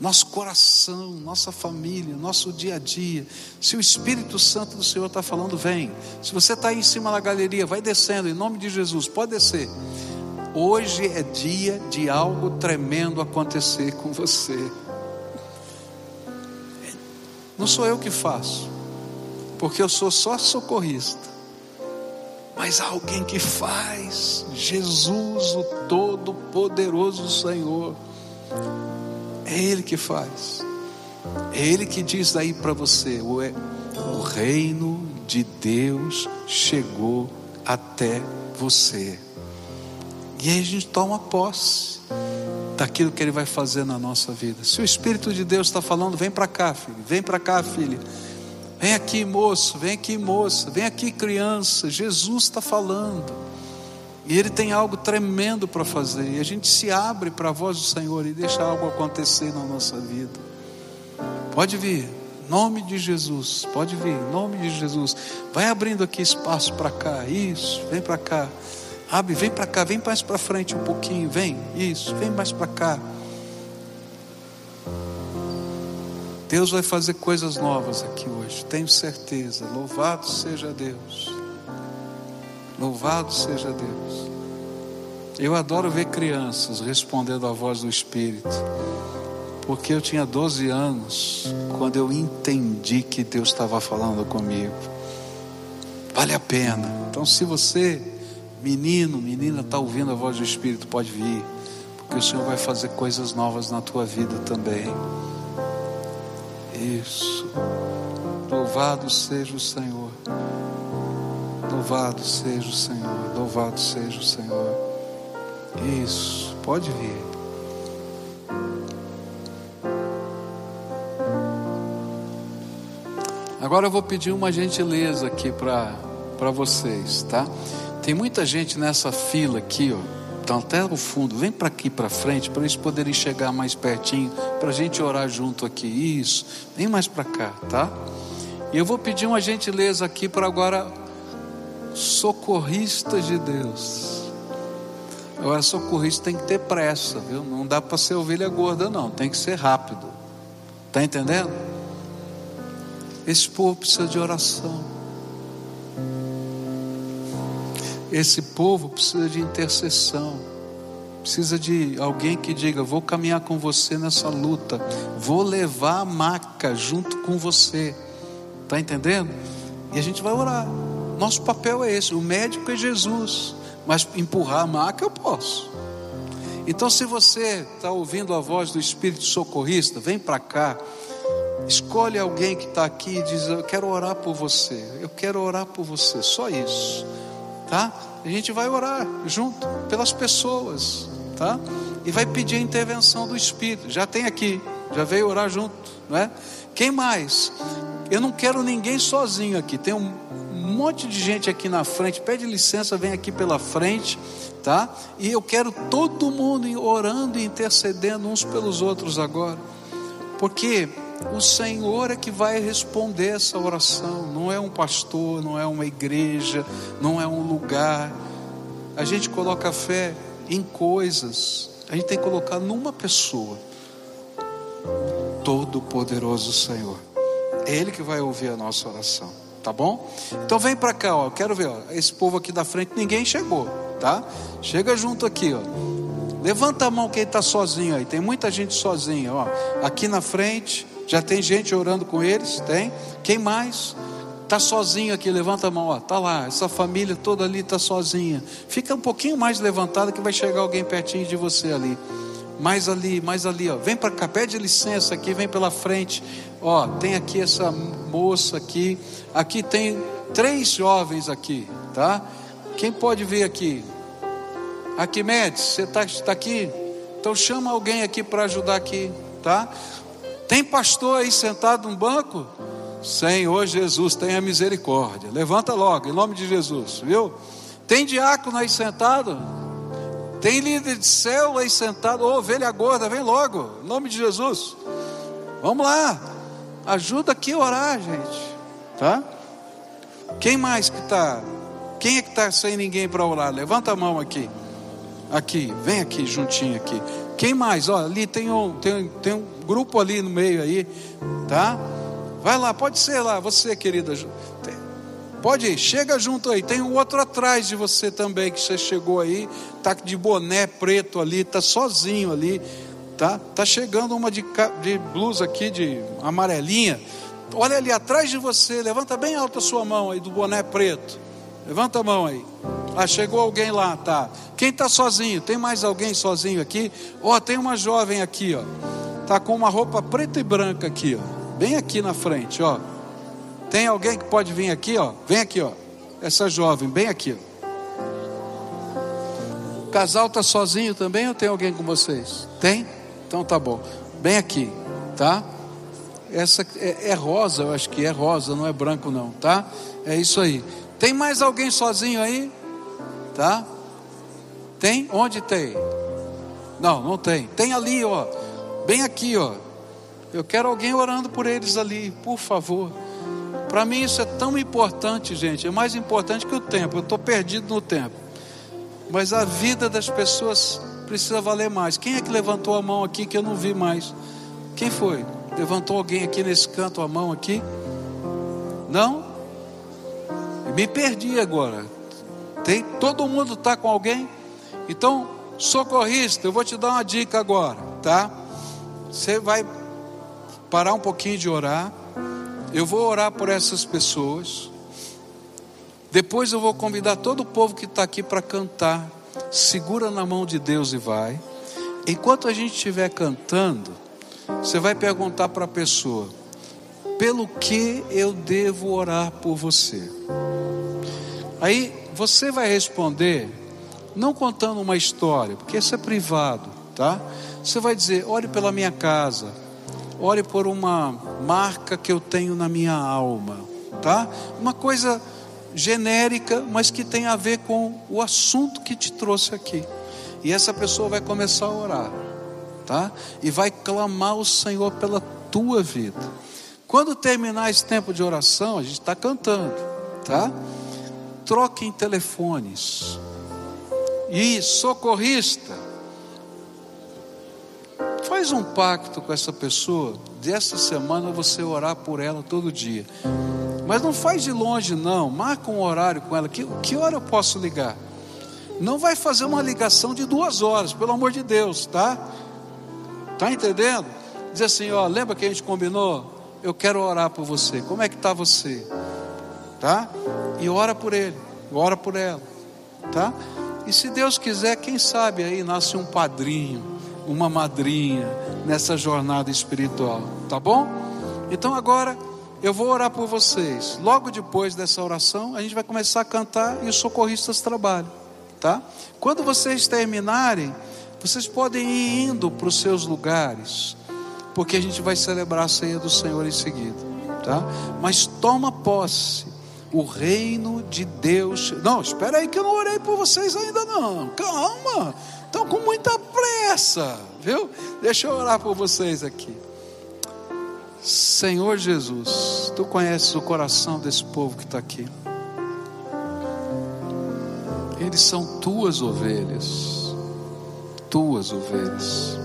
Nosso coração, nossa família, nosso dia a dia. Se o Espírito Santo do Senhor está falando, vem. Se você está aí em cima da galeria, vai descendo, em nome de Jesus, pode descer. Hoje é dia de algo tremendo acontecer com você. Não sou eu que faço, porque eu sou só socorrista. Mas alguém que faz, Jesus, o Todo-Poderoso Senhor. É Ele que faz. É Ele que diz aí para você: o, o reino de Deus chegou até você. E aí a gente toma posse daquilo que Ele vai fazer na nossa vida. Se o Espírito de Deus está falando, vem para cá, filho, vem para cá, filha. Vem aqui, moço, vem aqui, moça, vem aqui, criança. Jesus está falando. E Ele tem algo tremendo para fazer. E a gente se abre para a voz do Senhor e deixa algo acontecer na nossa vida. Pode vir, nome de Jesus. Pode vir, nome de Jesus. Vai abrindo aqui espaço para cá. Isso, vem para cá. Abre, vem para cá, vem mais para frente um pouquinho, vem, isso, vem mais para cá. Deus vai fazer coisas novas aqui hoje, tenho certeza. Louvado seja Deus. Louvado seja Deus. Eu adoro ver crianças respondendo à voz do Espírito, porque eu tinha 12 anos quando eu entendi que Deus estava falando comigo. Vale a pena. Então, se você Menino, menina, está ouvindo a voz do Espírito, pode vir, porque o Senhor vai fazer coisas novas na tua vida também. Isso. Louvado seja o Senhor. Louvado seja o Senhor. Louvado seja o Senhor. Isso. Pode vir. Agora eu vou pedir uma gentileza aqui para vocês, tá? Tem muita gente nessa fila aqui, ó. Então até o fundo, vem para aqui para frente para eles poderem chegar mais pertinho, para a gente orar junto aqui. Isso, vem mais para cá, tá? E eu vou pedir uma gentileza aqui para agora socorristas de Deus. Agora socorrista tem que ter pressa, viu? Não dá para ser ovelha gorda não, tem que ser rápido. Tá entendendo? Esse povo precisa de oração. Esse povo precisa de intercessão, precisa de alguém que diga: Vou caminhar com você nessa luta, vou levar a maca junto com você. Está entendendo? E a gente vai orar. Nosso papel é esse: o médico é Jesus, mas empurrar a maca eu posso. Então, se você está ouvindo a voz do Espírito Socorrista, vem para cá. Escolhe alguém que está aqui e diz: Eu quero orar por você. Eu quero orar por você. Só isso tá? A gente vai orar junto pelas pessoas, tá? E vai pedir a intervenção do Espírito. Já tem aqui, já veio orar junto, não é? Quem mais? Eu não quero ninguém sozinho aqui. Tem um monte de gente aqui na frente. Pede licença, vem aqui pela frente, tá? E eu quero todo mundo orando e intercedendo uns pelos outros agora. Porque o Senhor é que vai responder essa oração, não é um pastor, não é uma igreja, não é um lugar. A gente coloca fé em coisas, a gente tem que colocar numa pessoa. Todo-Poderoso Senhor. É Ele que vai ouvir a nossa oração. Tá bom? Então vem para cá, ó. Quero ver, ó. Esse povo aqui da frente, ninguém chegou, tá? Chega junto aqui, ó. Levanta a mão quem está sozinho aí. Tem muita gente sozinha, ó. Aqui na frente, já tem gente orando com eles, tem? Quem mais? Está sozinho aqui, levanta a mão. Tá lá, essa família toda ali está sozinha. Fica um pouquinho mais levantada que vai chegar alguém pertinho de você ali. Mais ali, mais ali, ó. Vem para cá, pede licença aqui, vem pela frente. Ó, tem aqui essa moça aqui. Aqui tem três jovens aqui, tá? Quem pode vir aqui? Arquimedes, você está tá aqui? Então chama alguém aqui para ajudar aqui, tá? Tem pastor aí sentado no banco? Senhor Jesus, tenha misericórdia. Levanta logo, em nome de Jesus, viu? Tem diácono aí sentado? Tem líder de céu aí sentado? Ô, ovelha gorda, vem logo, em nome de Jesus. Vamos lá, ajuda aqui a orar, gente, tá? Quem mais que está? Quem é que está sem ninguém para orar? Levanta a mão aqui. Aqui, vem aqui juntinho aqui. Quem mais? Ó, ali tem um, tem, tem um grupo ali no meio aí, tá? Vai lá, pode ser lá, você, querida. Pode ir, chega junto aí. Tem um outro atrás de você também, que você chegou aí, tá de boné preto ali, tá sozinho ali, tá? Tá chegando uma de, de blusa aqui, de amarelinha. Olha ali atrás de você, levanta bem alta a sua mão aí, do boné preto. Levanta a mão aí. Ah, chegou alguém lá, tá? Quem está sozinho? Tem mais alguém sozinho aqui? Ó, oh, tem uma jovem aqui, ó. Tá com uma roupa preta e branca aqui, ó. Bem aqui na frente, ó. Tem alguém que pode vir aqui, ó? Vem aqui, ó. Essa jovem, bem aqui. Ó. O casal tá sozinho também ou tem alguém com vocês? Tem? Então tá bom. Bem aqui, tá? Essa é, é rosa, eu acho que é rosa, não é branco não, tá? É isso aí. Tem mais alguém sozinho aí? Tá? Tem? Onde tem? Não, não tem. Tem ali, ó. Bem aqui, ó. Eu quero alguém orando por eles ali, por favor. Para mim isso é tão importante, gente. É mais importante que o tempo. Eu estou perdido no tempo. Mas a vida das pessoas precisa valer mais. Quem é que levantou a mão aqui que eu não vi mais? Quem foi? Levantou alguém aqui nesse canto a mão aqui? Não? Me perdi agora. Tem, todo mundo está com alguém? Então, socorrista, eu vou te dar uma dica agora, tá? Você vai parar um pouquinho de orar. Eu vou orar por essas pessoas. Depois eu vou convidar todo o povo que está aqui para cantar. Segura na mão de Deus e vai. Enquanto a gente estiver cantando, você vai perguntar para a pessoa: pelo que eu devo orar por você? Aí você vai responder, não contando uma história, porque isso é privado, tá? Você vai dizer: ore pela minha casa, ore por uma marca que eu tenho na minha alma, tá? Uma coisa genérica, mas que tem a ver com o assunto que te trouxe aqui. E essa pessoa vai começar a orar, tá? E vai clamar ao Senhor pela tua vida. Quando terminar esse tempo de oração, a gente está cantando, tá? troquem telefones. E socorrista, faz um pacto com essa pessoa. Dessa semana você orar por ela todo dia. Mas não faz de longe, não. Marca um horário com ela. Que, que hora eu posso ligar? Não vai fazer uma ligação de duas horas, pelo amor de Deus, tá? Tá entendendo? Diz assim, ó, lembra que a gente combinou? Eu quero orar por você. Como é que está você? Tá? e ora por ele, ora por ela, tá? E se Deus quiser, quem sabe aí nasce um padrinho, uma madrinha nessa jornada espiritual, tá bom? Então agora eu vou orar por vocês. Logo depois dessa oração, a gente vai começar a cantar e os socorristas trabalham, tá? Quando vocês terminarem, vocês podem ir indo para os seus lugares, porque a gente vai celebrar a ceia do Senhor em seguida, tá? Mas toma posse o reino de Deus. Não, espera aí que eu não orei por vocês ainda não. Calma. Estão com muita pressa, viu? Deixa eu orar por vocês aqui. Senhor Jesus, tu conheces o coração desse povo que está aqui. Eles são tuas ovelhas, tuas ovelhas.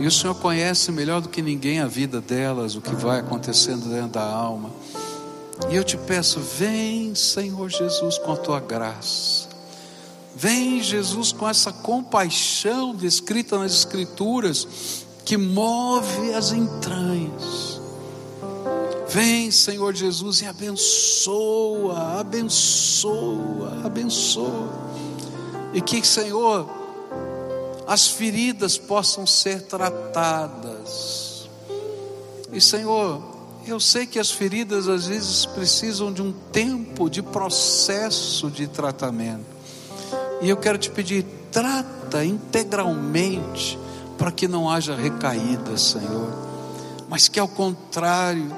E o Senhor conhece melhor do que ninguém a vida delas, o que vai acontecendo dentro da alma. E eu te peço, vem, Senhor Jesus, com a tua graça. Vem, Jesus, com essa compaixão descrita nas Escrituras, que move as entranhas. Vem, Senhor Jesus, e abençoa, abençoa, abençoa. E que, Senhor, as feridas possam ser tratadas. E, Senhor, eu sei que as feridas às vezes precisam de um tempo de processo de tratamento. E eu quero te pedir, trata integralmente para que não haja recaída, Senhor. Mas que ao contrário,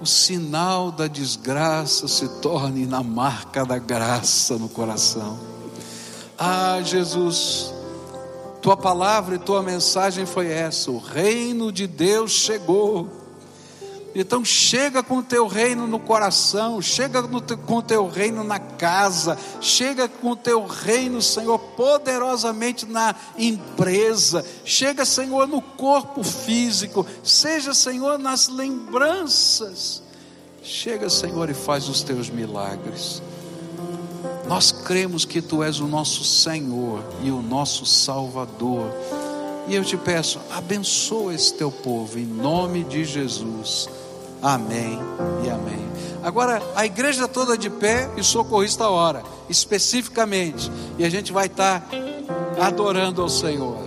o sinal da desgraça se torne na marca da graça no coração. Ah, Jesus, tua palavra e tua mensagem foi essa: o reino de Deus chegou então chega com o teu reino no coração, chega com o teu reino na casa, chega com o teu reino, Senhor, poderosamente na empresa, chega, Senhor, no corpo físico, seja, Senhor, nas lembranças. Chega, Senhor, e faz os teus milagres. Nós cremos que tu és o nosso Senhor e o nosso Salvador. E eu te peço, abençoa esse teu povo, em nome de Jesus. Amém e amém. Agora, a igreja toda de pé e socorrista hora, especificamente, e a gente vai estar adorando ao Senhor.